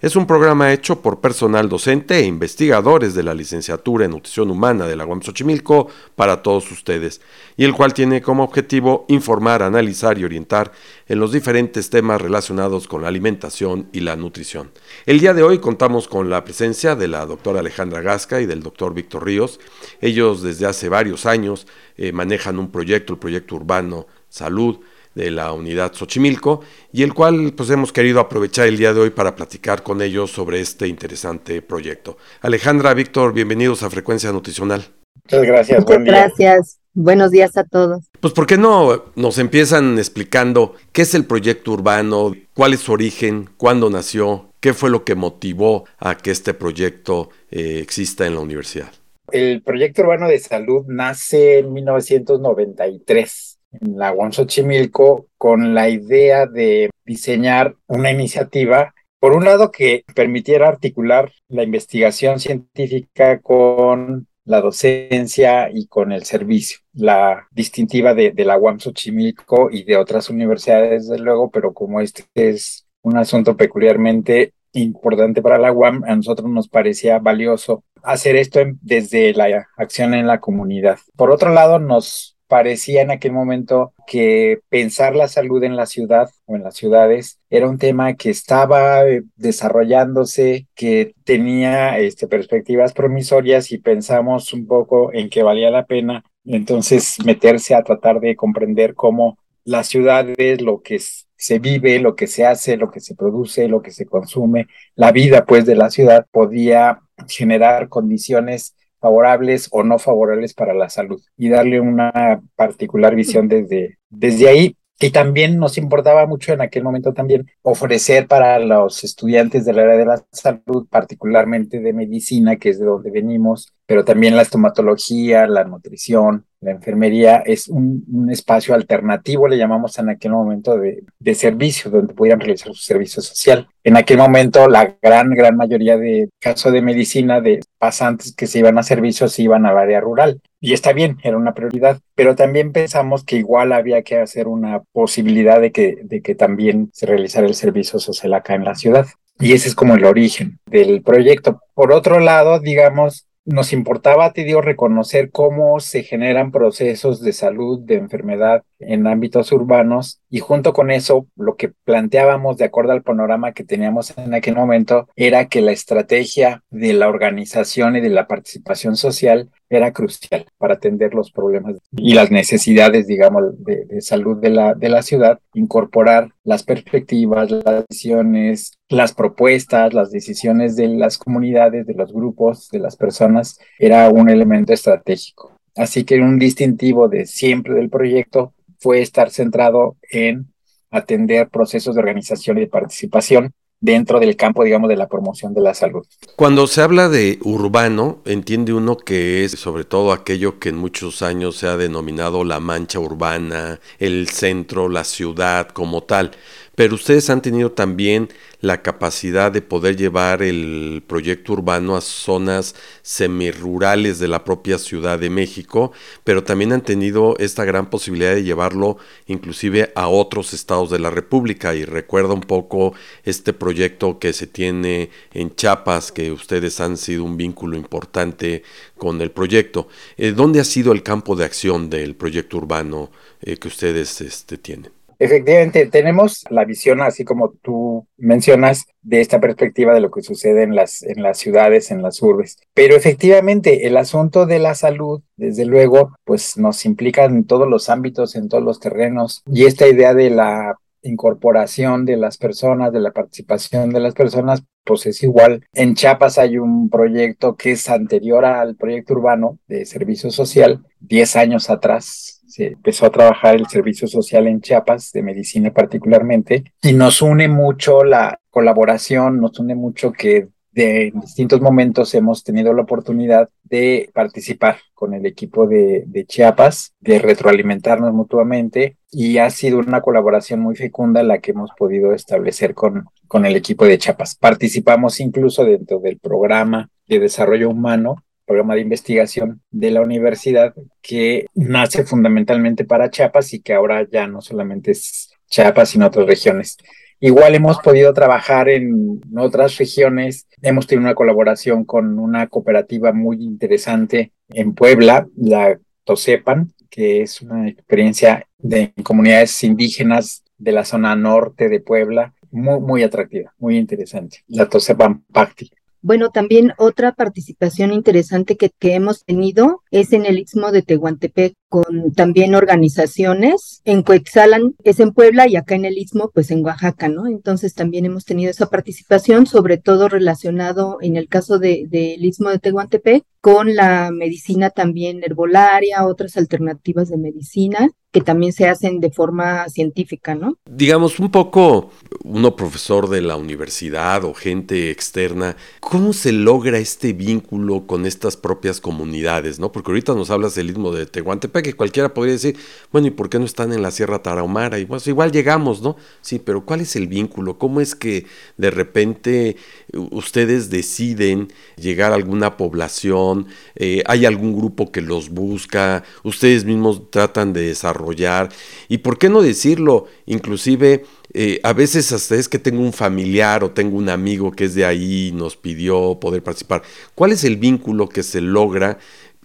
es un programa hecho por personal docente e investigadores de la licenciatura en nutrición humana de la UAM Xochimilco para todos ustedes, y el cual tiene como objetivo informar, analizar y orientar en los diferentes temas relacionados con la alimentación y la nutrición. El día de hoy contamos con la presencia de la doctora Alejandra Gasca y del doctor Víctor Ríos. Ellos desde hace varios años eh, manejan un proyecto, el proyecto urbano Salud, de la unidad Xochimilco y el cual pues hemos querido aprovechar el día de hoy para platicar con ellos sobre este interesante proyecto. Alejandra, Víctor, bienvenidos a Frecuencia Nutricional. Muchas gracias. Muchas gracias. Buenos días a todos. Pues ¿por qué no nos empiezan explicando qué es el proyecto urbano, cuál es su origen, cuándo nació, qué fue lo que motivó a que este proyecto eh, exista en la universidad? El proyecto urbano de salud nace en 1993 en la UAM Xochimilco con la idea de diseñar una iniciativa, por un lado, que permitiera articular la investigación científica con la docencia y con el servicio. La distintiva de, la UAM Xochimilco y de otras universidades, desde luego, pero como este es un asunto peculiarmente importante para la UAM, a nosotros nos parecía valioso hacer esto desde la acción en la comunidad. Por otro lado, nos parecía en aquel momento que pensar la salud en la ciudad o en las ciudades era un tema que estaba eh, desarrollándose, que tenía este, perspectivas promisorias y pensamos un poco en que valía la pena entonces meterse a tratar de comprender cómo las ciudades, lo que se vive, lo que se hace, lo que se produce, lo que se consume, la vida pues de la ciudad podía generar condiciones favorables o no favorables para la salud y darle una particular visión desde, desde ahí. Y también nos importaba mucho en aquel momento también ofrecer para los estudiantes del área de la salud, particularmente de medicina, que es de donde venimos, pero también la estomatología, la nutrición, la enfermería, es un, espacio alternativo, le llamamos en aquel momento de, servicio, donde pudieran realizar su servicio social. En aquel momento, la gran, gran mayoría de casos de medicina de pasantes que se iban a servicios se iban al área rural. Y está bien, era una prioridad, pero también pensamos que igual había que hacer una posibilidad de que, de que también se realizara el servicio social acá en la ciudad. Y ese es como el origen del proyecto. Por otro lado, digamos, nos importaba, te digo, reconocer cómo se generan procesos de salud, de enfermedad en ámbitos urbanos y junto con eso lo que planteábamos de acuerdo al panorama que teníamos en aquel momento era que la estrategia de la organización y de la participación social era crucial para atender los problemas y las necesidades, digamos, de, salud de la, de la ciudad, incorporar las perspectivas, las decisiones, las propuestas, las decisiones de las comunidades, de los grupos, de las personas, era un elemento estratégico. Así que un distintivo de siempre del proyecto fue estar centrado en atender procesos de organización y de participación dentro del campo, digamos, de la promoción de la salud. Cuando se habla de urbano, entiende uno que es sobre todo aquello que en muchos años se ha denominado la mancha urbana, el centro, la ciudad como tal pero ustedes han tenido también la capacidad de poder llevar el proyecto urbano a zonas semirurales de la propia Ciudad de México, pero también han tenido esta gran posibilidad de llevarlo inclusive a otros estados de la República y recuerda un poco este proyecto que se tiene en Chiapas, que ustedes han sido un vínculo importante con el proyecto. Eh, ¿Dónde ha sido el campo de acción del proyecto urbano eh, que ustedes este, tienen? Efectivamente, tenemos la visión, así como tú mencionas, de esta perspectiva de lo que sucede en las, en las ciudades, en las urbes. Pero efectivamente, el asunto de la salud, desde luego, pues nos implica en todos los ámbitos, en todos los terrenos. Y esta idea de la incorporación de las personas, de la participación de las personas, pues es igual. En Chiapas hay un proyecto que es anterior al proyecto urbano de servicio social, 10 años atrás, se empezó a trabajar el servicio social en Chiapas, de medicina particularmente, y nos une mucho la colaboración, nos une mucho que de distintos momentos hemos tenido la oportunidad de participar con el equipo de, de, Chiapas, de retroalimentarnos mutuamente y ha sido una colaboración muy fecunda la que hemos podido establecer con, con el equipo de Chiapas. Participamos incluso dentro del programa de desarrollo humano programa de investigación de la universidad que nace fundamentalmente para Chiapas y que ahora ya no solamente es Chiapas, sino otras regiones. Igual hemos podido trabajar en otras regiones, hemos tenido una colaboración con una cooperativa muy interesante en Puebla, la Tosepan, que es una experiencia de comunidades indígenas de la zona norte de Puebla, muy, muy atractiva, muy interesante, la Tosepan Pacti. Bueno, también otra participación interesante que, que, hemos tenido es en el Istmo de Tehuantepec con también organizaciones. En Coexalan es en Puebla y acá en el Istmo, pues en Oaxaca, ¿no? Entonces también hemos tenido esa participación, sobre todo relacionado en el caso del de, Istmo de Tehuantepec con la medicina también herbolaria, otras alternativas de medicina que también se hacen de forma científica, ¿no? Digamos, un poco uno profesor de la universidad o gente externa, ¿cómo se logra este vínculo con estas propias comunidades, no? Porque ahorita nos hablas del istmo de Tehuantepec, que cualquiera podría decir, bueno, ¿y por qué no están en la Sierra Tarahumara? Y pues igual llegamos, ¿no? Sí, pero ¿cuál es el vínculo? ¿Cómo es que de repente ustedes deciden llegar a alguna población? Eh, ¿Hay algún grupo que los busca? ¿Ustedes mismos tratan de desarrollar y por qué no decirlo, inclusive eh, a veces hasta es que tengo un familiar o tengo un amigo que es de ahí y nos pidió poder participar. ¿Cuál es el vínculo que se logra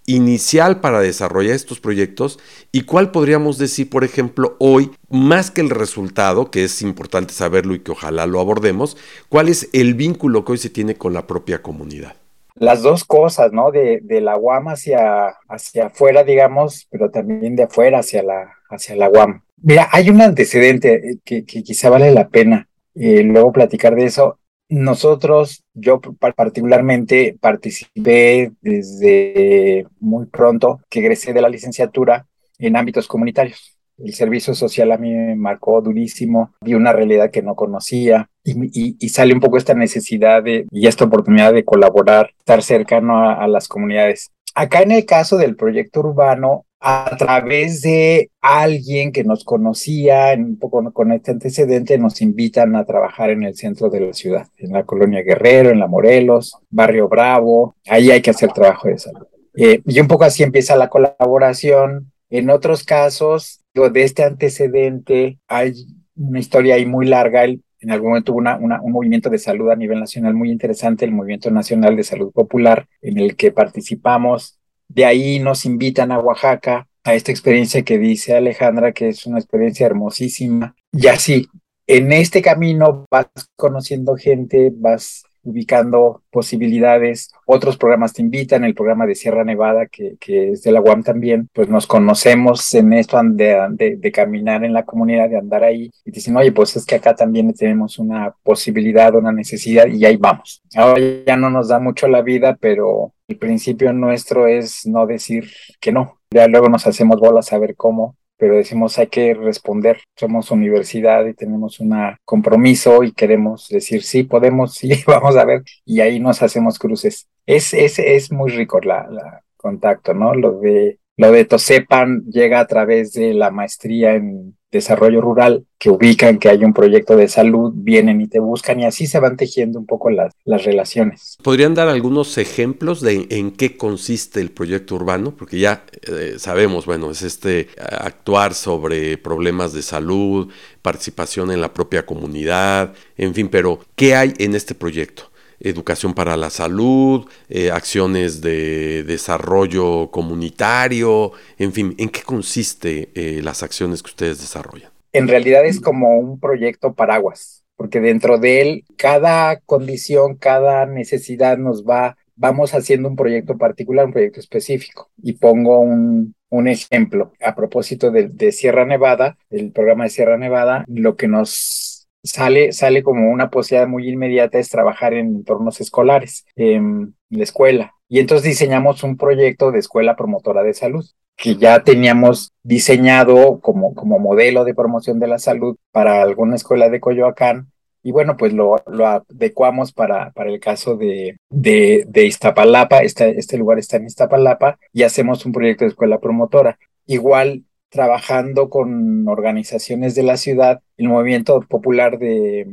inicial para desarrollar estos proyectos y cuál podríamos decir, por ejemplo, hoy, más que el resultado, que es importante saberlo y que ojalá lo abordemos, cuál es el vínculo que hoy se tiene con la propia comunidad? Las dos cosas, ¿no? De, de, la UAM hacia, hacia afuera, digamos, pero también de afuera hacia la, hacia la UAM. Mira, hay un antecedente eh, que, que quizá vale la pena eh, luego platicar de eso. Nosotros, yo particularmente participé desde muy pronto que egresé de la licenciatura en ámbitos comunitarios el servicio social a mí me marcó durísimo, vi una realidad que no conocía y, sale un poco esta necesidad y esta oportunidad de colaborar, estar cercano a, las comunidades. Acá en el caso del proyecto urbano, a través de alguien que nos conocía, un poco con este antecedente, nos invitan a trabajar en el centro de la ciudad, en la colonia Guerrero, en la Morelos, Barrio Bravo, ahí hay que hacer trabajo de salud. Eh, y un poco así empieza la colaboración. En otros casos, de este antecedente hay una historia ahí muy larga. en algún momento hubo una, un movimiento de salud a nivel nacional muy interesante, el Movimiento Nacional de Salud Popular, en el que participamos. De ahí nos invitan a Oaxaca a esta experiencia que dice Alejandra, que es una experiencia hermosísima. Y así, en este camino vas conociendo gente, vas ubicando posibilidades. Otros programas te invitan, el programa de Sierra Nevada, que, es de la UAM también, pues nos conocemos en esto de, de, caminar en la comunidad, de andar ahí, y dicen, oye, pues es que acá también tenemos una posibilidad, una necesidad, y ahí vamos. Ahora ya no nos da mucho la vida, pero el principio nuestro es no decir que no. Ya luego nos hacemos bolas a ver cómo, pero decimos hay que responder, somos universidad y tenemos un compromiso y queremos decir sí, podemos, sí, vamos a ver, y ahí nos hacemos cruces. Es, es, es muy rico la, la contacto, ¿no? Lo de, lo de Tosepan llega a través de la maestría en desarrollo rural que ubican que hay un proyecto de salud, vienen y te buscan y así se van tejiendo un poco las, las relaciones. ¿Podrían dar algunos ejemplos de en qué consiste el proyecto urbano? Porque ya eh, sabemos, bueno, es este actuar sobre problemas de salud, participación en la propia comunidad, en fin, pero ¿qué hay en este proyecto? Educación para la salud, eh, acciones de desarrollo comunitario, en fin, ¿en qué consiste eh, las acciones que ustedes desarrollan? en realidad es como un proyecto paraguas, porque dentro de él cada condición, cada necesidad nos va, vamos haciendo un proyecto particular, un proyecto específico. Y pongo un, ejemplo a propósito de, de Sierra Nevada, el programa de Sierra Nevada, lo que nos sale, sale como una posibilidad muy inmediata es trabajar en entornos escolares, en la escuela. Y entonces diseñamos un proyecto de escuela promotora de salud que ya teníamos diseñado como, como modelo de promoción de la salud para alguna escuela de Coyoacán. Y bueno, pues lo, adecuamos para, para el caso de, de, de Iztapalapa. Este, este lugar está en Iztapalapa y hacemos un proyecto de escuela promotora. Igual trabajando con organizaciones de la ciudad, el movimiento popular de,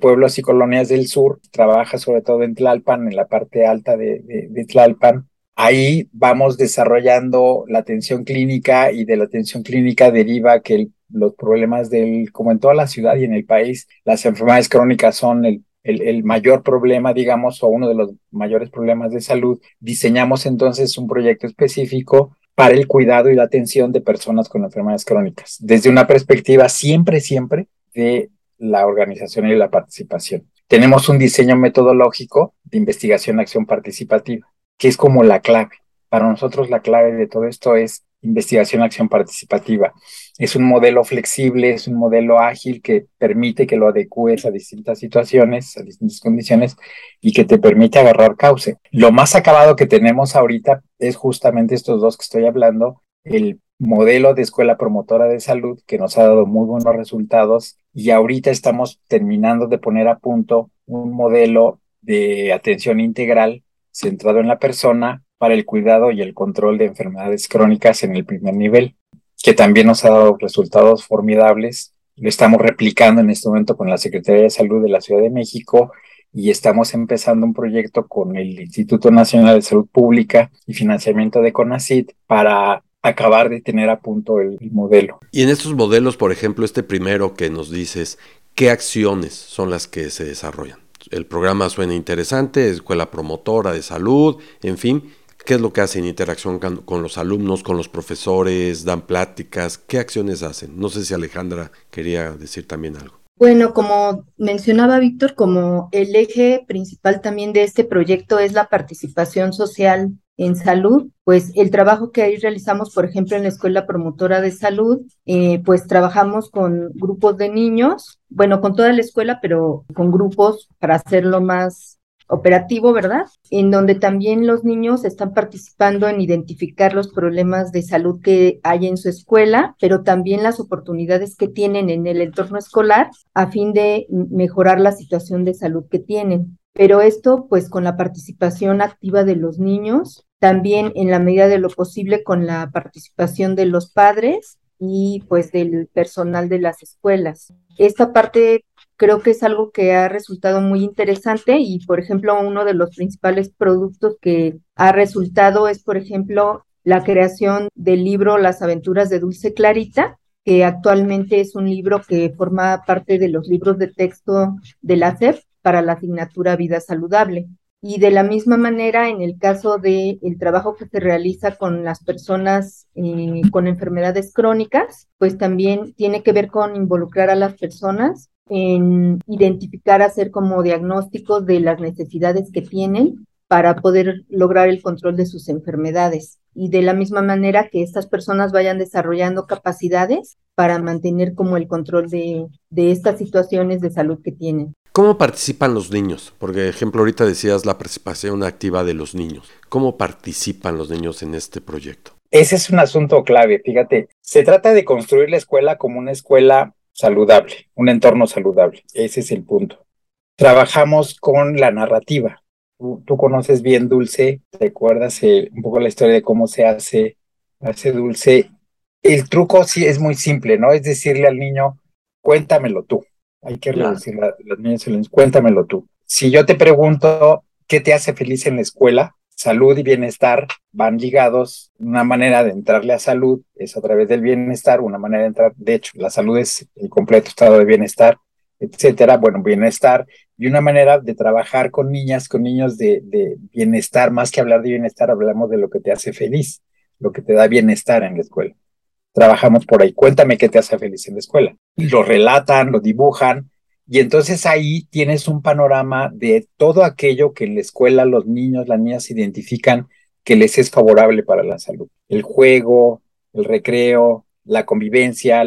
pueblos y colonias del sur trabaja sobre todo en Tlalpan, en la parte alta de, Tlalpan, Ahí vamos desarrollando la atención clínica y de la atención clínica deriva que los problemas del, como en toda la ciudad y en el país, las enfermedades crónicas son el, mayor problema, digamos, o uno de los mayores problemas de salud. Diseñamos entonces un proyecto específico para el cuidado y la atención de personas con enfermedades crónicas, desde una perspectiva siempre, siempre de la organización y la participación. Tenemos un diseño metodológico de investigación acción participativa que es como la clave. Para nosotros la clave de todo esto es investigación, acción participativa. Es un modelo flexible, es un modelo ágil que permite que lo adecues a distintas situaciones, a distintas condiciones y que te permite agarrar cauce. Lo más acabado que tenemos ahorita es justamente estos dos que estoy hablando, el modelo de escuela promotora de salud que nos ha dado muy buenos resultados y ahorita estamos terminando de poner a punto un modelo de atención integral centrado en la persona para el cuidado y el control de enfermedades crónicas en el primer nivel, que también nos ha dado resultados formidables. Lo estamos replicando en este momento con la Secretaría de Salud de la Ciudad de México y estamos empezando un proyecto con el Instituto Nacional de Salud Pública y financiamiento de CONACYT para acabar de tener a punto el, el, modelo. Y en estos modelos, por ejemplo, este primero que nos dices, ¿qué acciones son las que se desarrollan? el programa suena interesante, escuela promotora de salud, en fin, ¿qué es lo que hacen en interacción con, los alumnos, con los profesores, dan pláticas? ¿Qué acciones hacen? No sé si Alejandra quería decir también algo. Bueno, como mencionaba Víctor, como el eje principal también de este proyecto es la participación social en salud, pues el trabajo que ahí realizamos, por ejemplo, en la Escuela Promotora de Salud, eh, pues trabajamos con grupos de niños, bueno, con toda la escuela, pero con grupos para hacerlo más operativo, ¿verdad? En donde también los niños están participando en identificar los problemas de salud que hay en su escuela, pero también las oportunidades que tienen en el entorno escolar a fin de mejorar la situación de salud que tienen. Pero esto, pues, con la participación activa de los niños, también en la medida de lo posible con la participación de los padres y pues del personal de las escuelas. Esta parte creo que es algo que ha resultado muy interesante y, por ejemplo, uno de los principales productos que ha resultado es, por ejemplo, la creación del libro Las aventuras de Dulce Clarita, que actualmente es un libro que forma parte de los libros de texto de la SEP para la asignatura Vida Saludable. Y de la misma manera, en el caso del el trabajo que se realiza con las personas eh, con enfermedades crónicas, pues también tiene que ver con involucrar a las personas en identificar, hacer como diagnósticos de las necesidades que tienen para poder lograr el control de sus enfermedades. Y de la misma manera que estas personas vayan desarrollando capacidades para mantener como el control de, de estas situaciones de salud que tienen. ¿Cómo participan los niños? Porque, ejemplo, ahorita decías la participación activa de los niños. ¿Cómo participan los niños en este proyecto? Ese es un asunto clave, fíjate. Se trata de construir la escuela como una escuela saludable, un entorno saludable. Ese es el punto. Trabajamos con la narrativa. Tú, tú conoces bien Dulce, ¿te acuerdas eh, un poco la historia de cómo se hace, hace Dulce? El truco sí es muy simple, ¿no? Es decirle al niño, cuéntamelo tú hay que claro. reducir la, las niñas y Cuéntamelo tú. Si yo te pregunto qué te hace feliz en la escuela, salud y bienestar van ligados. Una manera de entrarle a salud es a través del bienestar, una manera de entrar, de hecho, la salud es el completo estado de bienestar, etcétera. Bueno, bienestar y una manera de trabajar con niñas, con niños de, de bienestar, más que hablar de bienestar, hablamos de lo que te hace feliz, lo que te da bienestar en la escuela. trabajamos por ahí. Cuéntame qué te hace feliz en la escuela. Lo relatan, lo dibujan, y entonces ahí tienes un panorama de todo aquello que en la escuela los niños, las niñas identifican que les es favorable para la salud. El juego, el recreo, la convivencia,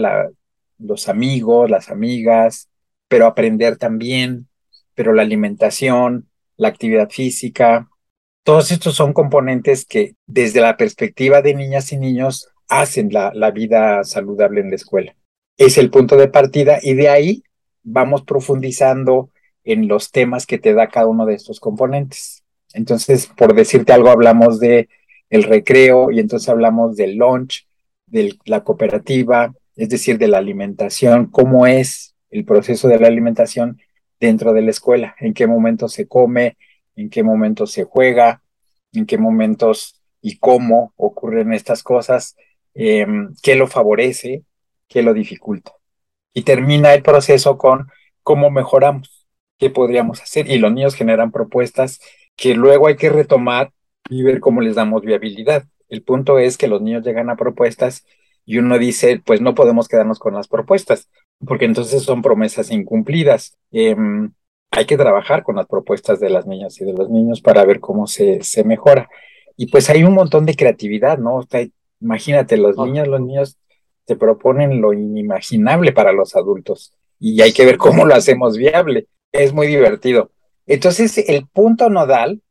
los amigos, las amigas, pero aprender también, pero la alimentación, la actividad física. Todos estos son componentes que desde la perspectiva de niñas y niños hacen la, la vida saludable en la escuela. Es el punto de partida y de ahí vamos profundizando en los temas que te da cada uno de estos componentes. Entonces, por decirte algo, hablamos de el recreo y entonces hablamos del lunch, de la cooperativa, es decir, de la alimentación, cómo es el proceso de la alimentación dentro de la escuela, en qué momento se come, en qué momento se juega, en qué momentos y cómo ocurren estas cosas, em, qué lo favorece, qué lo dificulta. Y termina el proceso con cómo mejoramos, qué podríamos hacer. Y los niños generan propuestas que luego hay que retomar y ver cómo les damos viabilidad. El punto es que los niños llegan a propuestas y uno dice, pues no podemos quedarnos con las propuestas, porque entonces son promesas incumplidas. Em, hay que trabajar con las propuestas de las niñas y de los niños para ver cómo se, se mejora. Y pues hay un montón de creatividad, ¿no? imagínate, los niños, los niños te proponen lo inimaginable para los adultos y hay que ver cómo lo hacemos viable. Es muy divertido. Entonces, el punto nodal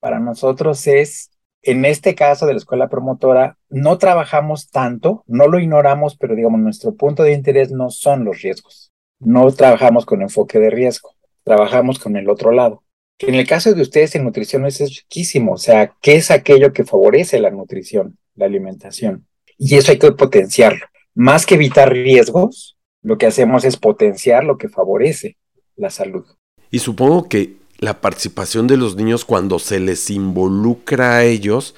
para nosotros es en este caso de la escuela promotora, no trabajamos tanto, no lo ignoramos, pero digamos, nuestro punto de interés no son los riesgos. No trabajamos con enfoque de riesgo, trabajamos con el otro lado. Que en el caso de ustedes en nutrición es riquísimo, o sea, ¿qué es aquello que favorece la nutrición, la alimentación? Y eso hay que potenciarlo. Más que evitar riesgos, lo que hacemos es potenciar lo que favorece la salud. Y supongo que la participación de los niños cuando se les involucra a ellos,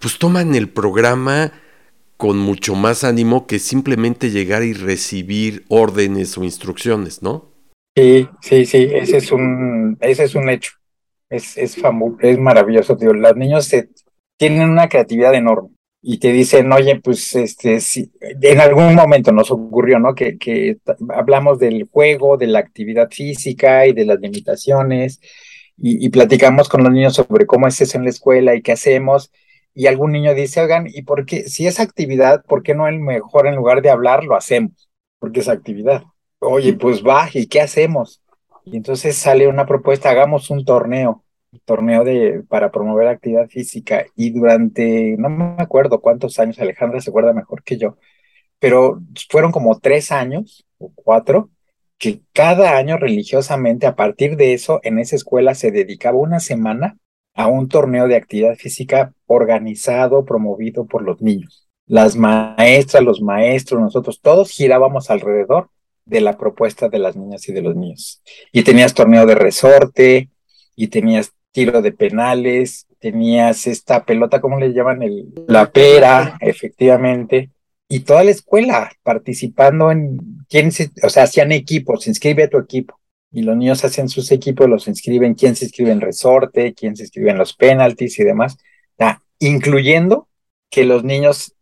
pues toman el programa con mucho más ánimo que simplemente llegar y recibir órdenes o instrucciones, ¿no? Sí, sí, sí, ese es un, ese es un hecho. Es, es, es maravilloso, tío. Los niños se, tienen una creatividad enorme y te dicen, oye, pues este, si, en algún momento nos ocurrió, ¿no? Que, que hablamos del juego, de la actividad física y de las limitaciones, y, platicamos con los niños sobre cómo es eso en la escuela y qué hacemos, y algún niño dice, oigan, ¿y por qué, si es actividad, por qué no el mejor en lugar de hablar lo hacemos? Porque es actividad. Oye, pues va, ¿y qué hacemos? Y entonces sale una propuesta, hagamos un torneo torneo de, para promover actividad física y durante, no me acuerdo cuántos años, Alejandra se acuerda mejor que yo, pero fueron como tres años o cuatro que cada año religiosamente a partir de eso en esa escuela se dedicaba una semana a un torneo de actividad física organizado, promovido por los niños. Las maestras, los maestros, nosotros todos girábamos alrededor de la propuesta de las niñas y de los niños. Y tenías torneo de resorte, y tenías tiro de penales, tenías esta pelota, ¿cómo le llaman? El, la pera, efectivamente, y toda la escuela participando en quién se, o sea, hacían equipos, se inscribe a tu equipo. Y los niños hacen sus equipos, los inscriben, quién se inscribe en resorte, quién se inscribe en los penaltis y demás, incluyendo que los niños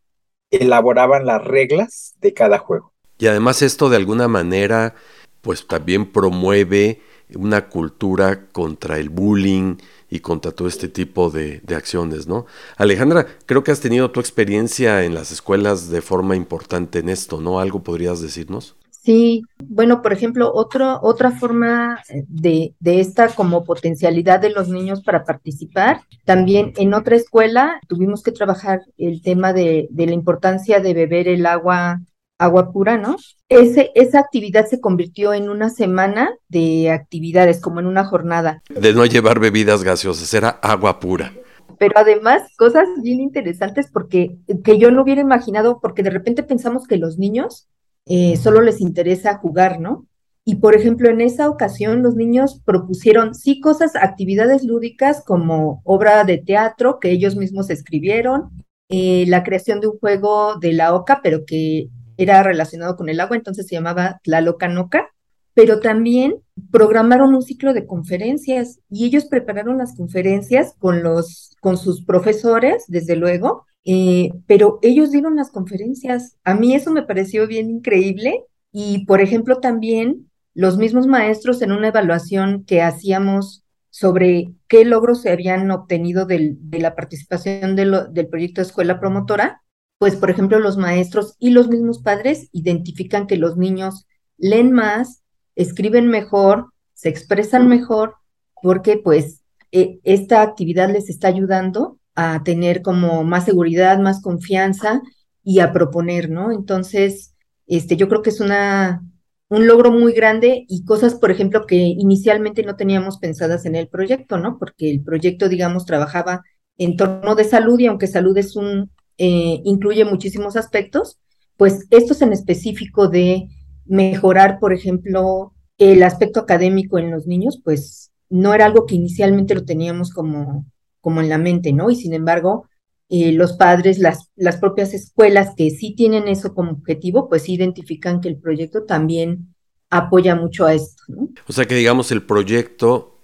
elaboraban las reglas de cada juego. Y además esto de alguna manera, pues también promueve una cultura contra el bullying y contra todo este tipo de, acciones, ¿no? Alejandra, creo que has tenido tu experiencia en las escuelas de forma importante en esto, ¿no? ¿Algo podrías decirnos? Sí, bueno, por ejemplo, otro, otra forma de, de, esta como potencialidad de los niños para participar, también en otra escuela tuvimos que trabajar el tema de la importancia de beber el agua agua pura, ¿no? Ese, esa actividad se convirtió en una semana de actividades, como en una jornada. De no llevar bebidas gaseosas, era agua pura. Pero además, cosas bien interesantes porque que yo no hubiera imaginado, porque de repente pensamos que los niños eh, solo les interesa jugar, ¿no? Y por ejemplo, en esa ocasión los niños propusieron sí cosas, actividades lúdicas como obra de teatro que ellos mismos escribieron, eh, la creación de un juego de la oca, pero que era relacionado con el agua, entonces se llamaba Tlaloca Noca, pero también programaron un ciclo de conferencias y ellos prepararon las conferencias con los con sus profesores, desde luego, eh, pero ellos dieron las conferencias. A mí eso me pareció bien increíble y, por ejemplo, también los mismos maestros en una evaluación que hacíamos sobre qué logros se habían obtenido de la participación del proyecto Escuela Promotora, pues, por ejemplo, los maestros y los mismos padres identifican que los niños leen más, escriben mejor, se expresan mejor, porque pues e, esta actividad les está ayudando a tener como más seguridad, más confianza y a proponer, ¿no? Entonces, este, yo creo que es una, un logro muy grande y cosas, por ejemplo, que inicialmente no teníamos pensadas en el proyecto, ¿no? Porque el proyecto, digamos, trabajaba en torno de salud y aunque salud es un, eh, incluye muchísimos aspectos, pues estos en específico de mejorar, por ejemplo, el aspecto académico en los niños, pues no era algo que inicialmente lo teníamos como, como en la mente, ¿no? Y sin embargo, eh, los padres, las, las propias escuelas que sí tienen eso como objetivo, pues identifican que el proyecto también apoya mucho a esto, ¿no? O sea que digamos el proyecto,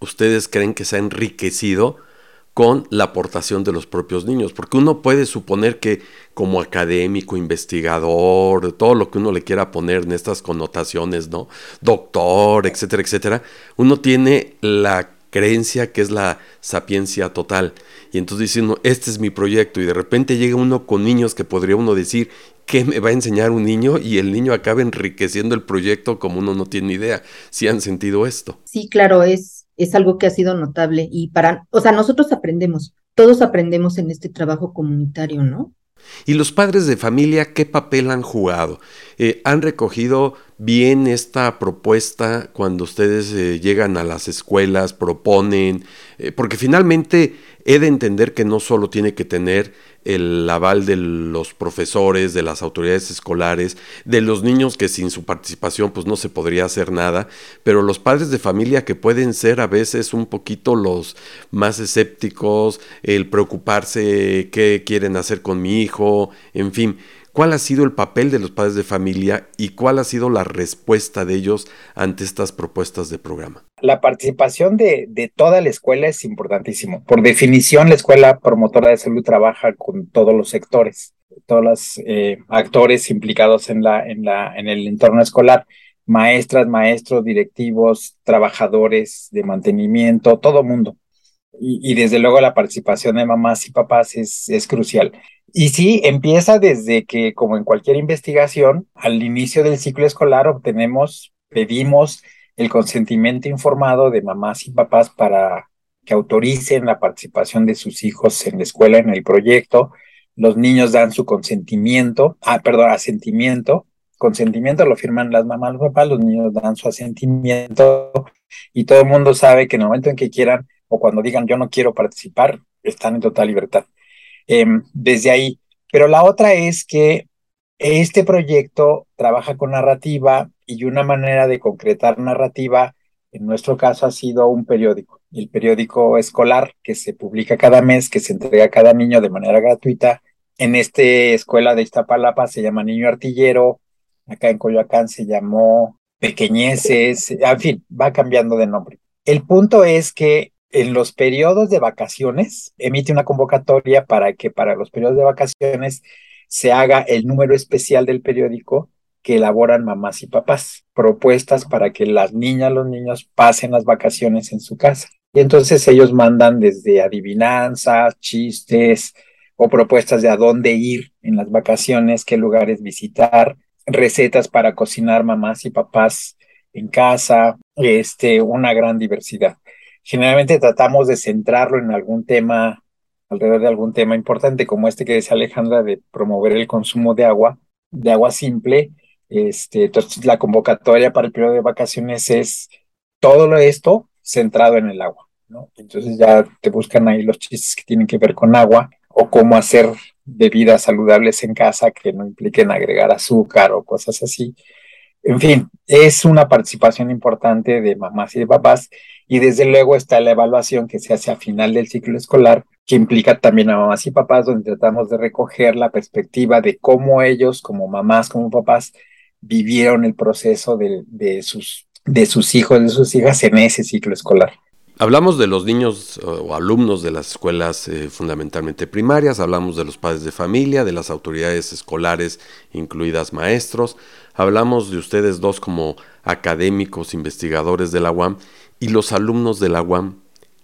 ustedes creen que se ha enriquecido con la aportación de los propios niños, porque uno puede suponer que como académico, investigador, todo lo que uno le quiera poner en estas connotaciones, ¿no? Doctor, etcétera, etcétera, uno tiene la creencia que es la sapiencia total. Y entonces dice uno, este es mi proyecto, y de repente llega uno con niños que podría uno decir, ¿qué me va a enseñar un niño? Y el niño acaba enriqueciendo el proyecto como uno no tiene idea. Si han sentido esto. Sí, claro, es es algo que ha sido notable y para, o sea, nosotros aprendemos, todos aprendemos en este trabajo comunitario, ¿no? ¿Y los padres de familia qué papel han jugado? Eh, ¿Han recogido bien esta propuesta cuando ustedes eh, llegan a las escuelas, proponen? Eh, porque finalmente he de entender que no solo tiene que tener el aval de los profesores, de las autoridades escolares, de los niños que sin su participación pues no se podría hacer nada, pero los padres de familia que pueden ser a veces un poquito los más escépticos, el preocuparse qué quieren hacer con mi hijo, en fin, ¿Cuál ha sido el papel de los padres de familia y cuál ha sido la respuesta de ellos ante estas propuestas de programa? La participación de, toda la escuela es importantísimo. Por definición, la escuela promotora de salud trabaja con todos los sectores, todos los eh, actores implicados en, el entorno escolar maestras, maestros, directivos, trabajadores de mantenimiento, todo mundo. Y, desde luego la participación de mamás y papás es crucial. Y sí, empieza desde que, como en cualquier investigación, al inicio del ciclo escolar obtenemos, pedimos el consentimiento informado de mamás y papás para que autoricen la participación de sus hijos en la escuela, en el proyecto. Los niños dan su consentimiento, ah, perdón, asentimiento. Consentimiento lo firman las mamás, los papás, los niños dan su asentimiento y todo el mundo sabe que en el momento en que quieran o cuando digan yo no quiero participar, están en total libertad. Em, desde ahí. Pero la otra es que este proyecto trabaja con narrativa y una manera de concretar narrativa, en nuestro caso, ha sido un periódico, el periódico escolar que se publica cada mes, que se entrega a cada niño de manera gratuita. En esta escuela de Iztapalapa se llama Niño Artillero, acá en Coyoacán se llamó Pequeñeces, en fin, va cambiando de nombre. El punto es que en los periodos de vacaciones emite una convocatoria para que para los periodos de vacaciones se haga el número especial del periódico que elaboran mamás y papás, propuestas para que las niñas, los niños pasen las vacaciones en su casa. Y entonces ellos mandan desde adivinanzas, chistes o propuestas de a dónde ir en las vacaciones, qué lugares visitar, recetas para cocinar mamás y papás en casa, este, una gran diversidad generalmente tratamos de centrarlo en algún tema, alrededor de algún tema importante, como este que decía Alejandra, de promover el consumo de agua, de agua simple. Este, entonces, la convocatoria para el periodo de vacaciones es todo esto centrado en el agua. Entonces ya te buscan ahí los chistes que tienen que ver con agua o cómo hacer bebidas saludables en casa que no impliquen agregar azúcar o cosas así. En fin, es una participación importante de mamás y de papás y desde luego está la evaluación que se hace a final del ciclo escolar, que implica también a mamás y papás, donde tratamos de recoger la perspectiva de cómo ellos, como mamás, como papás, vivieron el proceso de, sus, de sus hijos, de sus hijas en ese ciclo escolar. Hablamos de los niños o alumnos de las escuelas eh, fundamentalmente primarias, hablamos de los padres de familia, de las autoridades escolares, incluidas maestros, hablamos de ustedes dos como académicos, investigadores de la UAM y los alumnos de la UAM,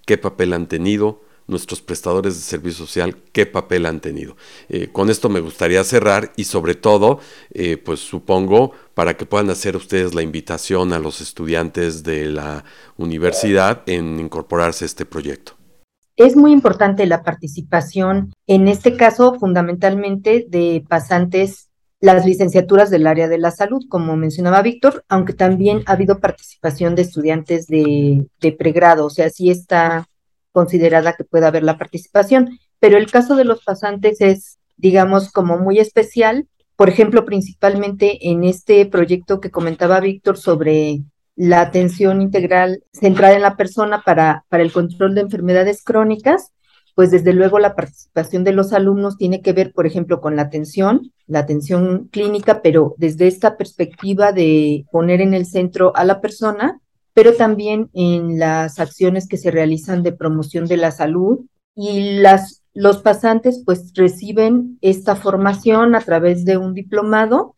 qué papel han tenido, nuestros prestadores de servicio social, qué papel han tenido. Eh, con esto me gustaría cerrar y sobre todo, eh, pues supongo, para que puedan hacer ustedes la invitación a los estudiantes de la universidad en incorporarse a este proyecto. Es muy importante la participación, en este caso fundamentalmente de pasantes las licenciaturas del área de la salud, como mencionaba Víctor, aunque también ha habido participación de estudiantes de, pregrado, o sea, sí está considerada que pueda haber la participación, pero el caso de los pasantes es, digamos, como muy especial, por ejemplo, principalmente en este proyecto que comentaba Víctor sobre la atención integral centrada en la persona para, para el control de enfermedades crónicas, pues desde luego la participación de los alumnos tiene que ver, por ejemplo, con la atención, la atención clínica, pero desde esta perspectiva de poner en el centro a la persona pero también en las acciones que se realizan de promoción de la salud. Y las los pasantes pues reciben esta formación a través de un diplomado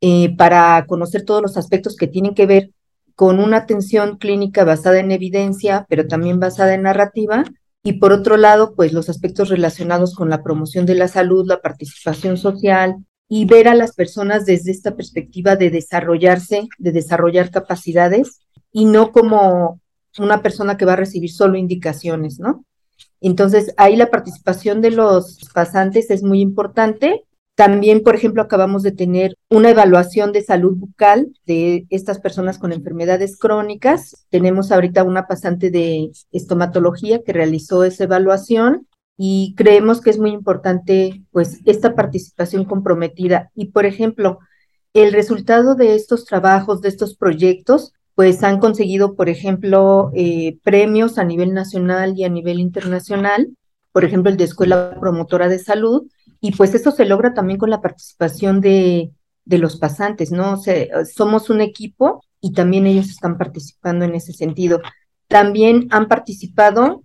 eh, para conocer todos los aspectos que tienen que ver con una atención clínica basada en evidencia, pero también basada en narrativa, y por otro lado, pues los aspectos relacionados con la promoción de la salud, la participación social y ver a las personas desde esta perspectiva de desarrollarse, de desarrollar capacidades y no como una persona que va a recibir solo indicaciones, ¿no? Entonces, ahí la participación de los pasantes es muy importante. También, por ejemplo, acabamos de tener una evaluación de salud bucal de estas personas con enfermedades crónicas. Tenemos ahorita una pasante de estomatología que realizó esa evaluación y creemos que es muy importante, pues, esta participación comprometida. Y, por ejemplo, el resultado de estos trabajos, de estos proyectos, pues han conseguido, por ejemplo, eh, premios a nivel nacional y a nivel internacional, por ejemplo, el de Escuela Promotora de Salud, y pues eso se logra también con la participación de, de los pasantes, ¿no? O somos un equipo y también ellos están participando en ese sentido. También han participado,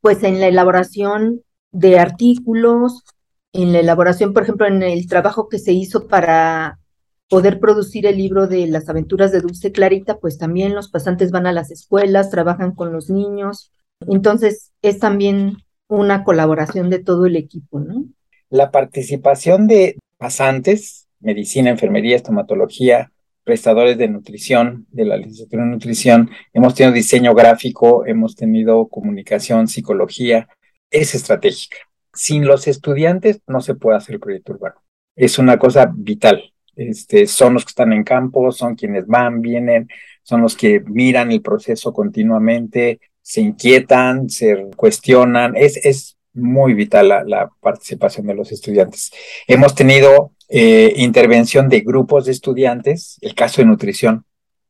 pues, en la elaboración de artículos, en la elaboración, por ejemplo, en el trabajo que se hizo para poder producir el libro de las aventuras de Dulce Clarita, pues también los pasantes van a las escuelas, trabajan con los niños. Entonces, es también una colaboración de todo el equipo, ¿no? La participación de pasantes, medicina, enfermería, estomatología, prestadores de nutrición, de la licenciatura en nutrición, hemos tenido diseño gráfico, hemos tenido comunicación, psicología, es estratégica. Sin los estudiantes no se puede hacer el proyecto urbano. Es una cosa vital este, son los que están en campo, son quienes van, vienen, son los que miran el proceso continuamente, se inquietan, se cuestionan. Es, es muy vital la, participación de los estudiantes. Hemos tenido eh, intervención de grupos de estudiantes, el caso de nutrición,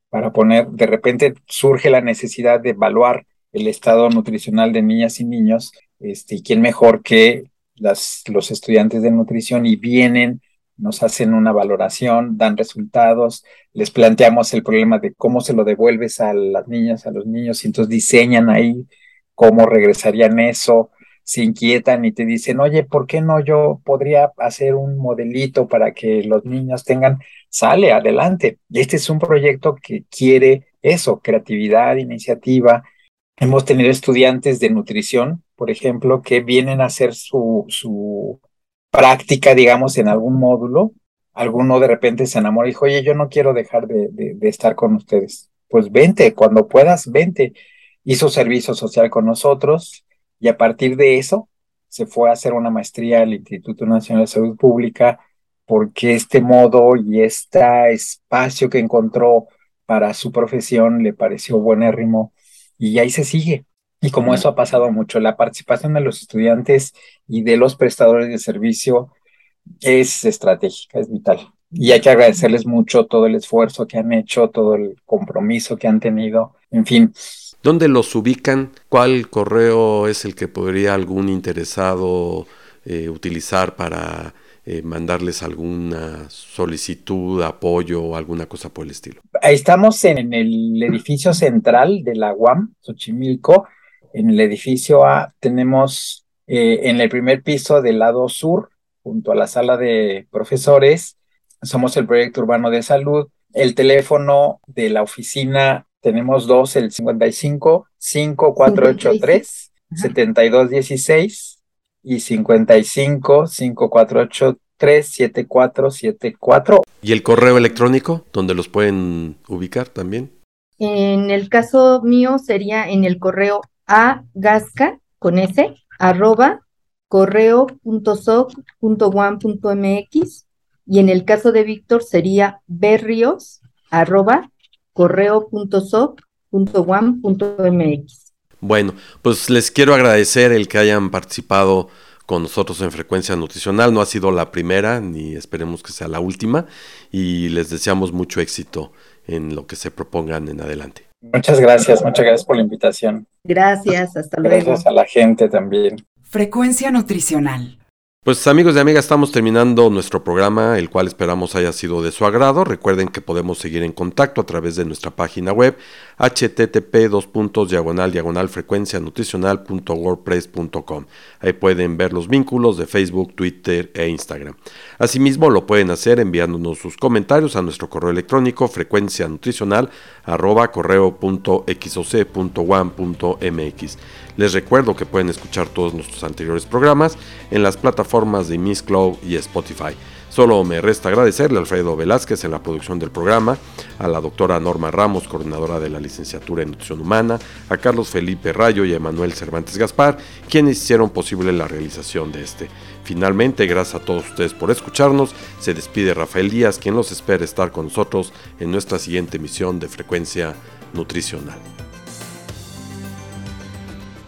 para poner, de repente surge la necesidad de evaluar el estado nutricional de niñas y niños, este, y quién mejor que las, los estudiantes de nutrición y vienen nos hacen una valoración, dan resultados, les planteamos el problema de cómo se lo devuelves a las niñas, a los niños, y entonces diseñan ahí cómo regresarían eso, se inquietan y te dicen, oye, ¿por qué no yo podría hacer un modelito para que los niños tengan, sale adelante. Este es un proyecto que quiere eso, creatividad, iniciativa. Hemos tenido estudiantes de nutrición, por ejemplo, que vienen a hacer su, su práctica, digamos, en algún módulo, alguno de repente se enamora y dijo, oye, yo no quiero dejar de, de, estar con ustedes. Pues vente, cuando puedas, vente. Hizo servicio social con nosotros y a partir de eso se fue a hacer una maestría al Instituto Nacional de Salud Pública porque este modo y este espacio que encontró para su profesión le pareció buenérrimo y ahí se sigue. Y como eso ha pasado mucho, la participación de los estudiantes y de los prestadores de servicio es estratégica, es vital. Y hay que agradecerles mucho todo el esfuerzo que han hecho, todo el compromiso que han tenido, en fin. ¿Dónde los ubican? ¿Cuál correo es el que podría algún interesado eh, utilizar para eh, mandarles alguna solicitud, apoyo o alguna cosa por el estilo? Estamos en el edificio central de la UAM, Xochimilco, En el edificio A tenemos eh, en el primer piso del lado sur, junto a la sala de profesores, somos el proyecto urbano de salud. El teléfono de la oficina tenemos dos, el 55 5483 7216 y 55 5483 7474. ¿Y el correo electrónico, donde los pueden ubicar también? En el caso mío sería en el correo agasca con s arroba correo.soc.one.mx y en el caso de Víctor sería berrios arroba correo.soc.one.mx. Bueno, pues les quiero agradecer el que hayan participado con nosotros en Frecuencia Nutricional. No ha sido la primera, ni esperemos que sea la última, y les deseamos mucho éxito en lo que se propongan en adelante. Muchas gracias, muchas gracias por la invitación. Gracias, hasta luego. Gracias a la gente también. Frecuencia Nutricional. Pues amigos y amigas, estamos terminando nuestro programa, el cual esperamos haya sido de su agrado. Recuerden que podemos seguir en contacto a través de nuestra página web http diagonal diagonal frecuencia nutricional.wordpress.com. Ahí pueden ver los vínculos de Facebook, Twitter e Instagram. Asimismo, lo pueden hacer enviándonos sus comentarios a nuestro correo electrónico frecuencia nutricional arroba correo.xoc.one.mx. Les recuerdo que pueden escuchar todos nuestros anteriores programas en las plataformas de Miss Cloud y Spotify. Solo me resta agradecerle a Alfredo Velázquez en la producción del programa, a la doctora Norma Ramos, coordinadora de la licenciatura en Nutrición Humana, a Carlos Felipe Rayo y a Manuel Cervantes Gaspar, quienes hicieron posible la realización de este. Finalmente, gracias a todos ustedes por escucharnos, se despide Rafael Díaz, quien los espera estar con nosotros en nuestra siguiente emisión de Frecuencia Nutricional.